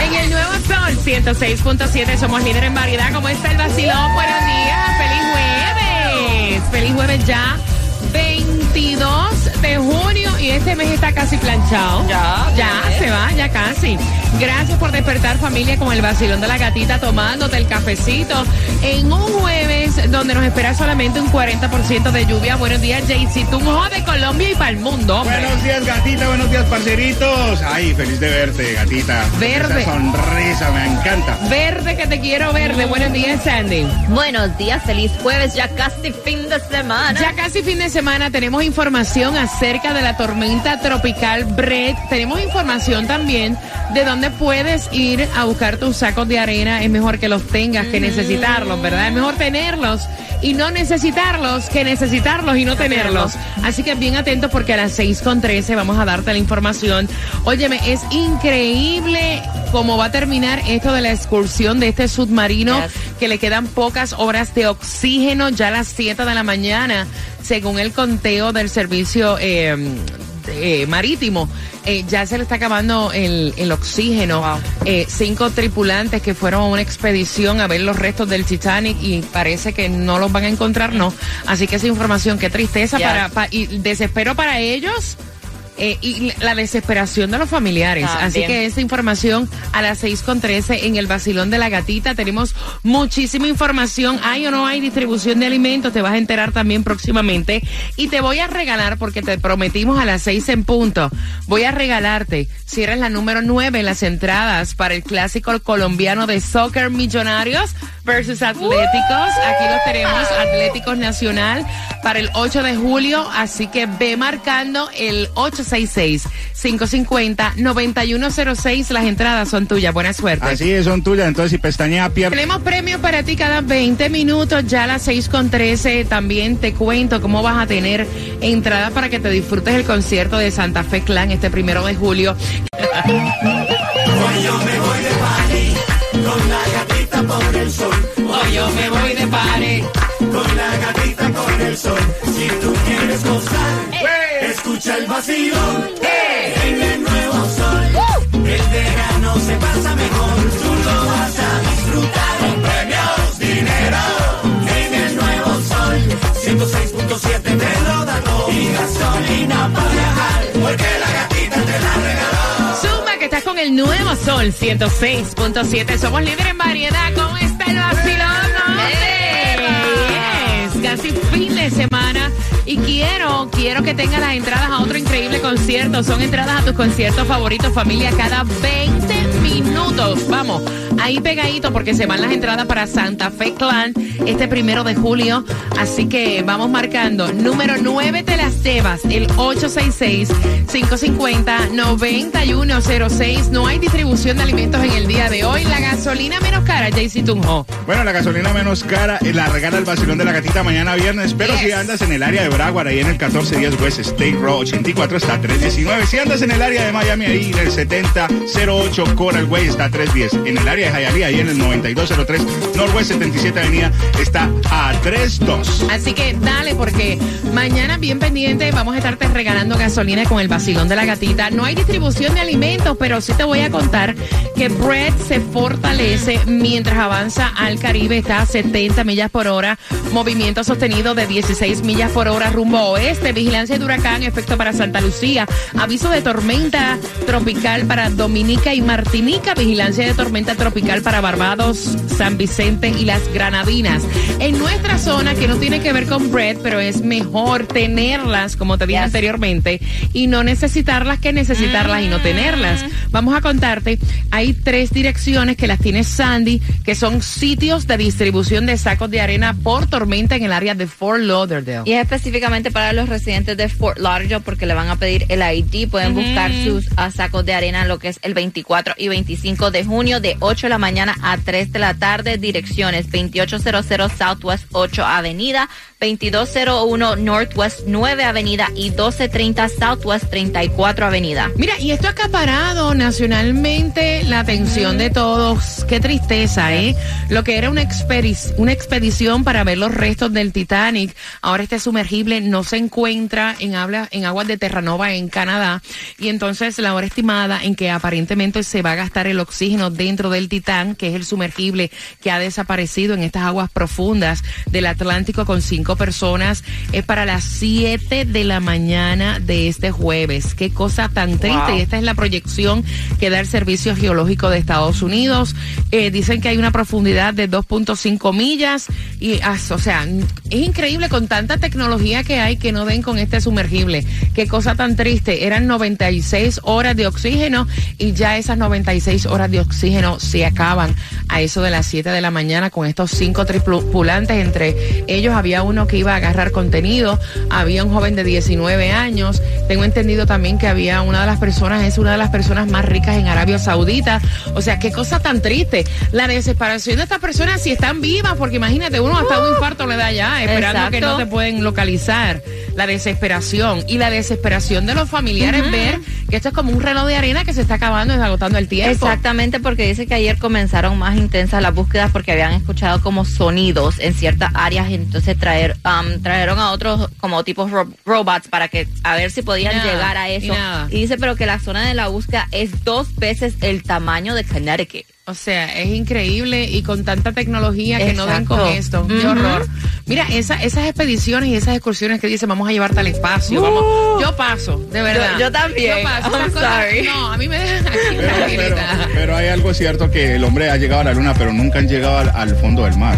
En el nuevo sol 106.7 somos líder en variedad. ¿Cómo está el vacilón? Buenos días. Feliz jueves. Feliz jueves ya. 22 de junio y este mes está casi planchado. Ya, Ya, ya. se va, ya casi. Gracias por despertar familia con el vacilón de la gatita tomándote el cafecito en un jueves donde nos espera solamente un 40% de lluvia. Buenos días, Jaycee Tunjo de Colombia y para el mundo. hombre. Buenos días, gatita. Buenos días, parceritos. Ay, feliz de verte, gatita. Verde. Esa sonrisa, me encanta. Verde que te quiero verde. Buenos días, Sandy. Buenos días, feliz jueves, ya casi fin de semana. Ya casi fin de semana tenemos información acerca de la tormenta tropical Brett. Tenemos información también de dónde puedes ir a buscar tus sacos de arena. Es mejor que los tengas que necesitarlos, ¿verdad? Es mejor tenerlos y no necesitarlos que necesitarlos y no tenerlos. Así que bien atentos porque a las 6 con 13 vamos a darte la información. Óyeme, es increíble cómo va a terminar esto de la excursión de este submarino Yes. que le quedan pocas horas de oxígeno ya a las 7 de la mañana, según el conteo del servicio eh, eh, marítimo. Eh, ya se le está acabando el, el oxígeno. Wow. Eh, cinco tripulantes que fueron a una expedición a ver los restos del Titanic y parece que no los van a encontrar, no. Así que esa información, qué tristeza para, pa- y desespero para ellos. Eh, y la desesperación de los familiares. Así que esa información a las 6 con 13 en el vacilón de la gatita. Tenemos muchísima información. Hay o no hay distribución de alimentos. Te vas a enterar también próximamente. Y te voy a regalar, porque te prometimos a las 6 en punto. Voy a regalarte, si eres la número 9, las entradas para el clásico colombiano de soccer millonarios versus atléticos. Aquí los tenemos, Atléticos Nacional, para el 8 de julio. Así que ve marcando el 866-550-9106. Las entradas son tuyas. Buena suerte. Así es, son tuyas. Entonces, si pestañea, pierde. Tenemos premios para ti cada 20 minutos, ya a las 6 con 13. También te cuento cómo vas a tener entradas para que te disfrutes el concierto de Santa Fe Clan este primero de julio. Hoy yo me voy de party con la gatita por el sol. Hoy yo me voy de pare. Con la gatita por el sol. Si tú quieres gozar, escucha el vacilón. En el nuevo sol. El verano se pasa mejor. Tú lo vas a disfrutar. Con premios, dinero. En el nuevo sol. 106.7 te lo da todo. Y gasolina para viajar. Porque la gatita te la regaló. Suma que estás con el nuevo Sol 106.7. Somos líderes en variedad. ¿Cómo está el vacilón? hombre? Yes. Casi fin de semana. Y quiero, quiero que tengas las entradas a otro increíble concierto. Son entradas a tus conciertos favoritos, familia, cada 20 minutos. Vamos, ahí pegadito porque se van las entradas para Santa Fe Clan este primero de julio. Así que vamos marcando. Número 9 te las llevas, el 866-550-9106. No hay distribución de alimentos en el día de hoy. La gasolina menos cara, JC Tunjo. Bueno, la gasolina menos cara eh, la regala el vacilón de la gatita mañana viernes. Pero si andas en el área de Broward, ahí en el 1410 West State Road 84 está 319. Si andas en el área de Miami, ahí en el 7008 Coral Way está 310. En el área de Hialeah, ahí en el 9203 Northwest 77 Avenida está a 32. Así que dale, porque mañana bien pendiente vamos a estarte regalando gasolina con el vacilón de la gatita. No hay distribución de alimentos, pero sí te voy a contar que Brett se fortalece mientras avanza al Caribe. Está a 70 millas por hora. Movimiento sostenido de 16 millas por hora rumbo oeste. Vigilancia de huracán, efecto para Santa Lucía. Aviso de tormenta tropical para Dominica y Martinica. Vigilancia de tormenta tropical tropical para Barbados, San Vicente y las Granadinas. En nuestra zona, que no tiene que ver con Brett, pero es mejor tenerlas, como te dije Yes. anteriormente, y no necesitarlas que necesitarlas y no tenerlas. Vamos a contarte, hay tres direcciones que las tiene Sandy, que son sitios de distribución de sacos de arena por tormenta en el área de Fort Lauderdale. Y es específicamente para los residentes de Fort Lauderdale porque le van a pedir el ID. Pueden buscar sus ah, sacos de arena lo que es el 24 y 25 de junio de 8 de la mañana a 3 de la tarde. Direcciones 2800 Southwest 8 Avenida, 2201 Northwest 9 Avenida y 1230 Southwest 34 Avenida. Mira, y esto ha acaparado nacionalmente la atención de todos. Qué tristeza, ¿eh? Lo que era una, expedi- una expedición para ver los restos del Titanic. Ahora este sumergible no se encuentra en, habla, en aguas de Terranova, en Canadá. Y entonces la hora estimada en que aparentemente se va a gastar el oxígeno dentro del Titán, que es el sumergible que ha desaparecido en estas aguas profundas del Atlántico con cinco personas, es para las 7 de la mañana de este jueves. Qué cosa tan triste. Y esta es la proyección que da el Servicio Geológico de Estados Unidos. Eh, dicen que hay una profundidad de 2.5 millas. Y, ah, o sea, es increíble con tanta tecnología que hay que no den con este sumergible. Qué cosa tan triste. Eran 96 horas de oxígeno y ya esas 96 horas de oxígeno se acaban a eso de las 7 de la mañana con estos cinco tripulantes. Entre ellos había uno que iba a agarrar contenido, había un joven de 19 años. Tengo entendido también que había una de las personas, es una de las personas más ricas en Arabia Saudita. O sea, qué cosa tan triste. La desesperación de estas personas si están vivas, porque imagínate, uno hasta un infarto le da ya, esperando que no te pueden localizar. La desesperación y la desesperación de los familiares ver que esto es como un reloj de arena que se está acabando y agotando el tiempo. Exactamente, porque dice que ayer comenzaron más intensas las búsquedas porque habían escuchado como sonidos en ciertas áreas y entonces traer, um, trajeron a otros como tipos ro- robots para que a ver si podían Nada, llegar a y eso. nada. Y dice pero que la zona de la búsqueda es dos veces el tamaño de Connecticut. O sea, es increíble y con tanta tecnología que no den con esto. Qué horror. Mira, esa, esas expediciones y esas excursiones que dicen vamos a llevarte al espacio. Vamos, yo paso, de verdad. Yo- yo también. Yo paso. I'm no, a mí me dejan aquí Pero, pero, pero hay algo cierto que el hombre ha llegado a la luna, pero nunca han llegado al, al fondo del mar.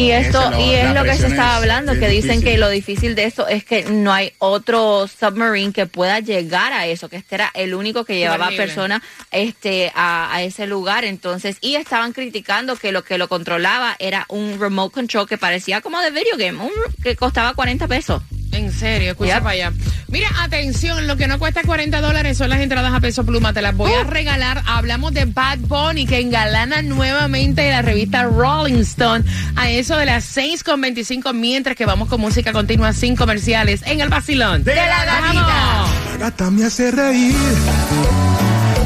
Y esto, y es lo que se estaba es- hablando, es que dicen difícil. que lo difícil de esto es que no hay otro submarine que pueda llegar a eso, que este era el único que llevaba personas este, a, a ese lugar. Entonces, y estaban criticando que lo que lo controlaba era un remote control que parecía como de video game, un- que costaba 40 pesos. En serio, escucha Yep. para allá. Mira, atención, lo que no cuesta 40 dólares son las entradas a peso pluma. Te las voy a regalar. Hablamos de Bad Bunny, que engalana nuevamente la revista Rolling Stone a eso de las 6.25, mientras que vamos con música continua sin comerciales en el vacilón. De la gatita. ¡Vamos! La gata me hace reír.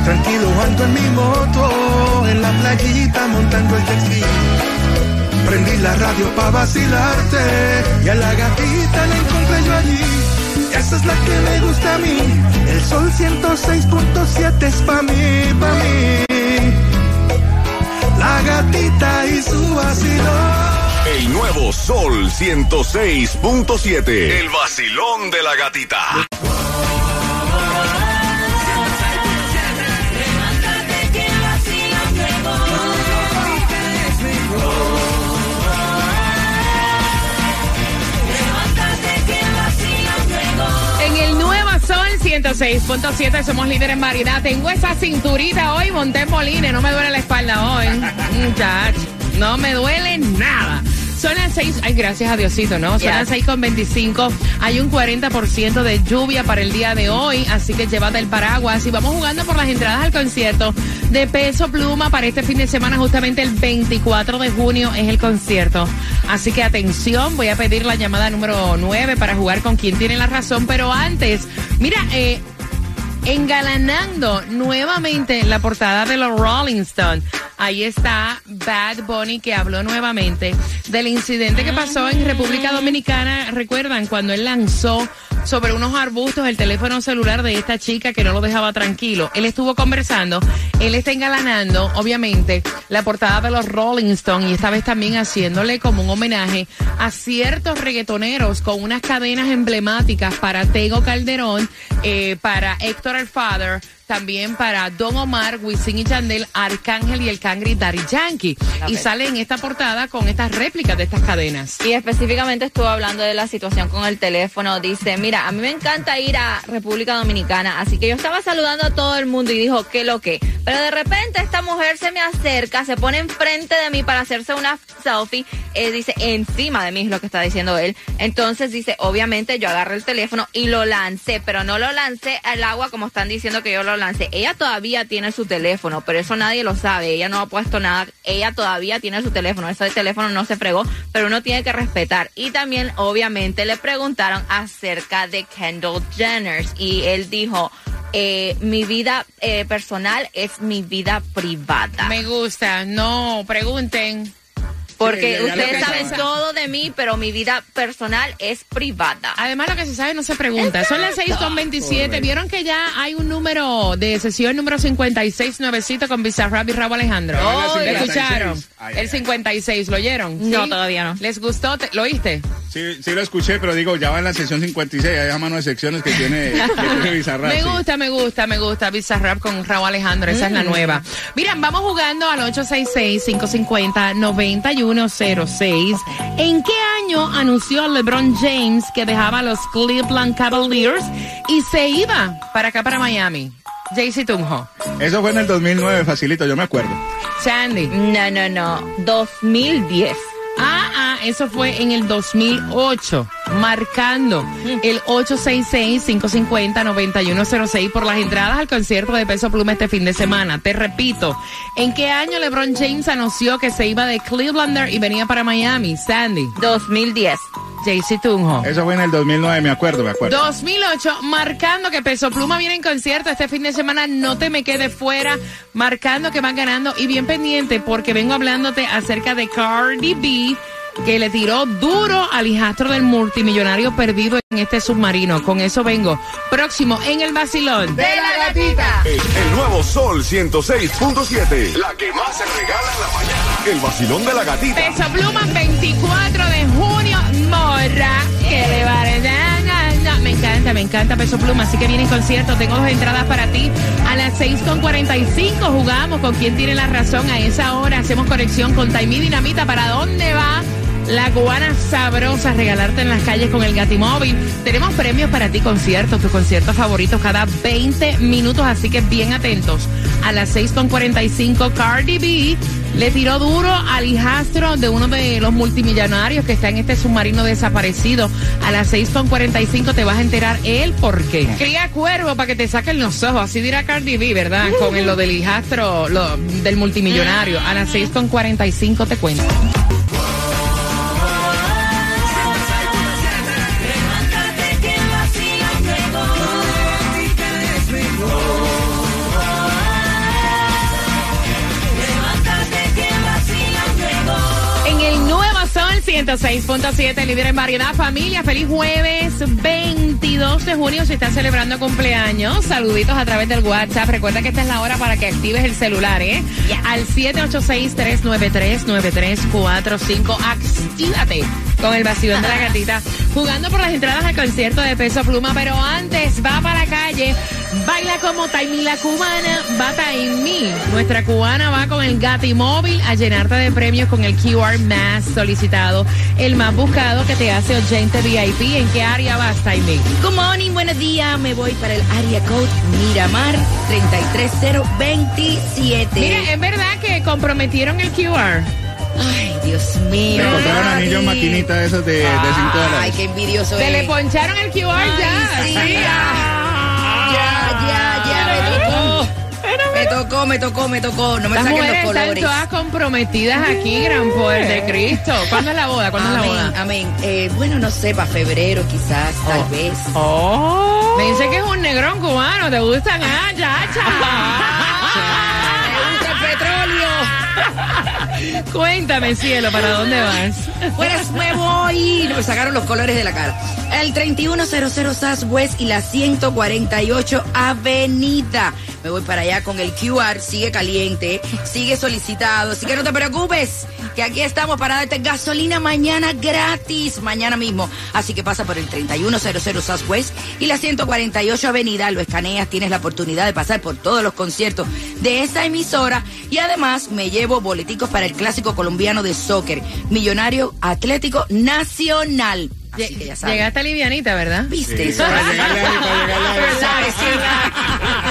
Tranquilo ando en mi moto, en la playita montando el ski. Prendí la radio pa' vacilarte y a la gatita la encontré. Esa es la que me gusta a mí. El sol 106.7 es pa' mí, pa' mí. La gatita y su vacilón. El nuevo Sol 106.7. El vacilón de la gatita. 106.7 somos líderes en variedad. Tengo esa cinturita hoy, monté en Moline, no me duele la espalda hoy. Muchach, no me duele nada. Son las 6, ay, gracias a Diosito, ¿no? Son las 6 con 25. Hay un 40% de lluvia para el día de hoy, así que llévate el paraguas. Y vamos jugando por las entradas al concierto de Peso Pluma para este fin de semana, justamente el 24 de junio es el concierto. Así que atención, voy a pedir la llamada número 9 para jugar con quien tiene la razón. Pero antes, mira, eh, engalanando nuevamente la portada de los Rolling Stones. Ahí está Bad Bunny que habló nuevamente del incidente que pasó en República Dominicana. Recuerdan cuando él lanzó sobre unos arbustos el teléfono celular de esta chica que no lo dejaba tranquilo. Él estuvo conversando, él está engalanando, obviamente, la portada de los Rolling Stones y esta vez también haciéndole como un homenaje a ciertos reggaetoneros con unas cadenas emblemáticas para Tego Calderón, eh, para Héctor el Father, también para Don Omar, Wisin y Chandel, Arcángel y el Cangri Daddy Yankee. Y sale en esta portada con estas réplicas de estas cadenas. Y específicamente estuvo hablando de la situación con el teléfono. Dice, mira, a mí me encanta ir a República Dominicana, así que yo estaba saludando a todo el mundo y dijo, ¿qué lo que? Pero de repente esta mujer se me acerca, se pone enfrente de mí para hacerse una selfie, eh, dice, encima de mí es lo que está diciendo él. Entonces dice, obviamente yo agarré el teléfono y lo lancé, pero no lo lancé al agua como están diciendo que yo lo lancé. Ella todavía tiene su teléfono, pero eso nadie lo sabe. Ella no ha puesto nada. Ella todavía tiene su teléfono. Ese teléfono no se fregó, pero uno tiene que respetar. Y también, obviamente, le preguntaron acerca de Kendall Jenner y él dijo, eh, mi vida eh, personal es mi vida privada. Me gusta, no pregunten. Porque Sí, ustedes saben pasa. todo de mí, pero mi vida personal es privada. Además, lo que se sabe no se pregunta. Son las 6 con 27. Vieron que ya hay un número de sesión número 56 nuevecito con Bizarrap y Raúl Alejandro. Oh, ¿Lo el escucharon? 56. Ay, el ay, 56, ¿lo oyeron? No, ¿Sí? todavía no. ¿Les gustó? ¿Te- ¿Lo oíste? Sí, sí lo escuché, pero digo, ya va en la sección 56, hay mano de secciones que tiene, que tiene Bizarrap, Me sí. gusta, me gusta, me gusta Bizarrap con Raúl Alejandro, esa es la nueva. Miren, vamos jugando al 866-550-9106. ¿En qué año anunció LeBron James que dejaba a los Cleveland Cavaliers y se iba para acá, para Miami? JC Tunjo, Eso fue en el 2009, facilito, yo me acuerdo. Sandy. No, no, no. 2010. Eso fue en el 2008, marcando el 866-550-9106 por las entradas al concierto de Peso Pluma este fin de semana. Te repito, ¿en qué año LeBron James anunció que se iba de Clevelander y venía para Miami? Sandy, 2010. JC Tunjo. Eso fue en el 2009, me acuerdo, me acuerdo. 2008, marcando que Peso Pluma viene en concierto este fin de semana, no te me quedes fuera, marcando que van ganando y bien pendiente porque vengo hablándote acerca de Cardi B que le tiró duro al hijastro del multimillonario perdido en este submarino. Con eso vengo próximo en el vacilón. De la gatita. El, el nuevo Sol 106.7. La que más se regala en la mañana. El vacilón de la gatita. Peso Pluma 24 de junio, morra, que le va a Me encanta, me encanta Peso Pluma, así que viene en concierto. Tengo dos entradas para ti. A las 6.45 jugamos con quien tiene la razón. A esa hora hacemos conexión con Taimí Dinamita. ¿Para dónde va? La cubana sabrosa, regalarte en las calles con el Gatimóvil. Tenemos premios para ti, conciertos, tus conciertos favoritos cada 20 minutos, así que bien atentos. A las 6.45, Cardi B le tiró duro al hijastro de uno de los multimillonarios que está en este submarino desaparecido. A las 6.45 te vas a enterar el por qué. Cría cuervo para que te saquen los ojos, así dirá Cardi B, ¿verdad? Con lo del hijastro del multimillonario. A las 6.45 te cuento. 106.7, líder en variedad. Familia, feliz jueves 22 de junio. Si estás celebrando cumpleaños, saluditos a través del WhatsApp. Recuerda que esta es la hora para que actives el celular, ¿eh? Al 786-393-9345. Actívate con el vacilón de la gatita. Jugando por las entradas al concierto de Peso Pluma. Pero antes, va para la calle. Baila como Taimi la cubana. Va Taimi. Nuestra cubana va con el Gatimóvil a llenarte de premios con el QR más solicitado. El más buscado que te hace oyente VIP. ¿En qué área vas, Taimi? Good morning, buenos días. Me voy para el área code Miramar 33027. Mira, es verdad que comprometieron el QR. Ay, Dios mío. Me compraron Daddy. anillos maquinita esas de 5 Ay, qué envidioso Se es. le poncharon el QR Ay, ya. sí. Sí. Me tocó, me tocó, me tocó. No me Las saquen los mujeres están colores. todas comprometidas aquí, gran poder de Cristo. ¿Cuándo es la boda? ¿Cuándo es la Amén, boda? amén. Eh, bueno, no sé, para febrero quizás, tal Oh. vez. Oh. Me dice que es un negrón cubano. ¿Te gustan? Ah, chacha. Me gusta el petróleo. Cuéntame, cielo, ¿para dónde vas? Pues me voy. Me sacaron los colores de la cara. El 3100 Southwest y la 148 Avenida. Me voy para allá con el QR, sigue caliente, sigue solicitado, así que no te preocupes, que aquí estamos para darte gasolina mañana gratis, mañana mismo. Así que pasa por el 3100 Southwest y la 148 Avenida, lo escaneas, tienes la oportunidad de pasar por todos los conciertos de esta emisora y además me llevo boleticos para el clásico colombiano de soccer, Millonario Atlético Nacional. Así que ya sabes. Llegaste livianita, ¿verdad? ¿Viste eso? Para llegarle ahí, para llegarle ahí. Relax,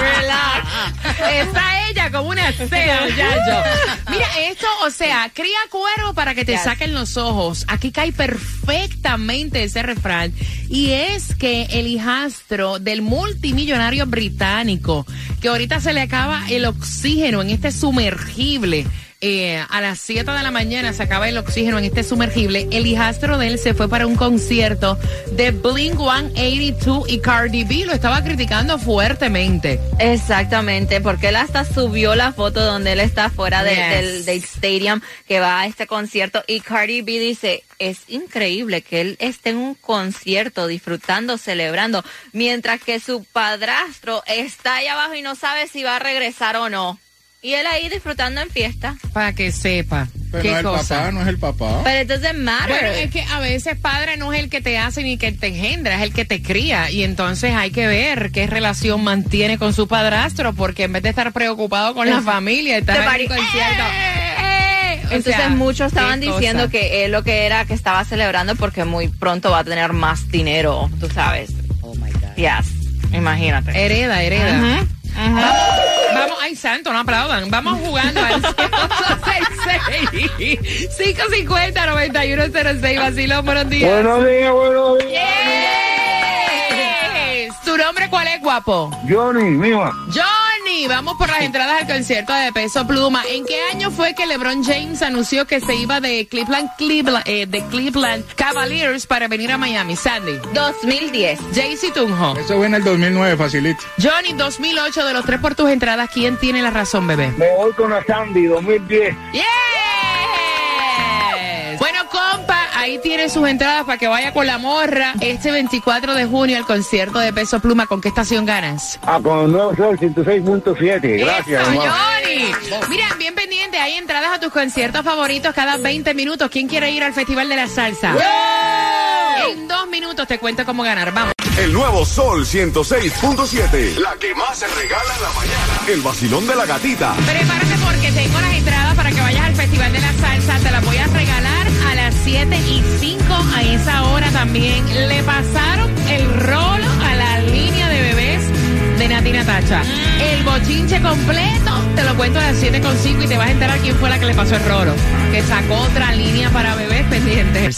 relax, relax. Está ella como una sea, muchacho. Mira, esto, o sea, cría cuero para que te Yes. saquen los ojos. Aquí cae perfectamente ese refrán. Y es que el hijastro del multimillonario británico, que ahorita se le acaba el oxígeno en este sumergible. Eh, a las 7 de la mañana se acaba el oxígeno en este sumergible. El hijastro de él se fue para un concierto de Blink 182 y Cardi B lo estaba criticando fuertemente. Exactamente, porque él hasta subió la foto donde él está fuera de- Yes. del, del stadium que va a este concierto y Cardi B dice, es increíble que él esté en un concierto disfrutando, celebrando, mientras que su padrastro está ahí abajo y no sabe si va a regresar o no. Y él ahí disfrutando en fiesta. Para que sepa. Pero qué no es el cosa. papá, no es el papá. Pero doesn't matter. Bueno, es que a veces padre no es el que te hace ni que te engendra, es el que te cría. Y entonces hay que ver qué relación mantiene con su padrastro, porque en vez de estar preocupado con la familia, De en party. un concierto. ¡eh! O Entonces sea, muchos estaban diciendo cosa. que él lo que era que estaba celebrando porque muy pronto va a tener más dinero, tú sabes. Oh my God. Yes, imagínate. Hereda, hereda. Ujú, ujú. Vamos, ay santo, no aplaudan. Vamos jugando al 566 550 9106 Vacilón, buenos días. Buenos días, buenos días. Yes. ¿Tu nombre cuál es, guapo? Johnny, mira, Johnny, vamos por las entradas al concierto de Peso Pluma. ¿En qué año fue que LeBron James anunció que se iba de Cleveland, Cleveland, eh, de Cleveland Cavaliers para venir a Miami? Sandy. 2010. Jaycee Tunjo. Eso fue en el 2009, facilito. Johnny, 2008 de los tres por tus entradas. ¿Quién tiene la razón, bebé? me voy con la Sandy 2010. Yes. Ahí tiene sus entradas para que vaya con la morra este 24 de junio al concierto de Peso Pluma. ¿Con qué estación ganas? Ah, con nuevo sol 106.7. Gracias, Eso. Johnny. Mira, bien pendiente, hay entradas a tus conciertos favoritos cada 20 minutos. ¿Quién quiere ir al Festival de la Salsa? En dos minutos te cuento cómo ganar. Vamos. El nuevo Sol 106.7. La que más se regala en la mañana. El vacilón de la gatita. Prepárate porque tengo las entradas para que vayas al Festival de la Salsa. Te las voy a regalar a las 7 y 5 a esa hora también. Le pasaron el rolo a la línea de bebés de Nati Natacha. El bochinche completo te lo cuento a las 7 con 5 y te vas a enterar quién fue la que le pasó el rolo. Que sacó otra línea para bebés pendientes.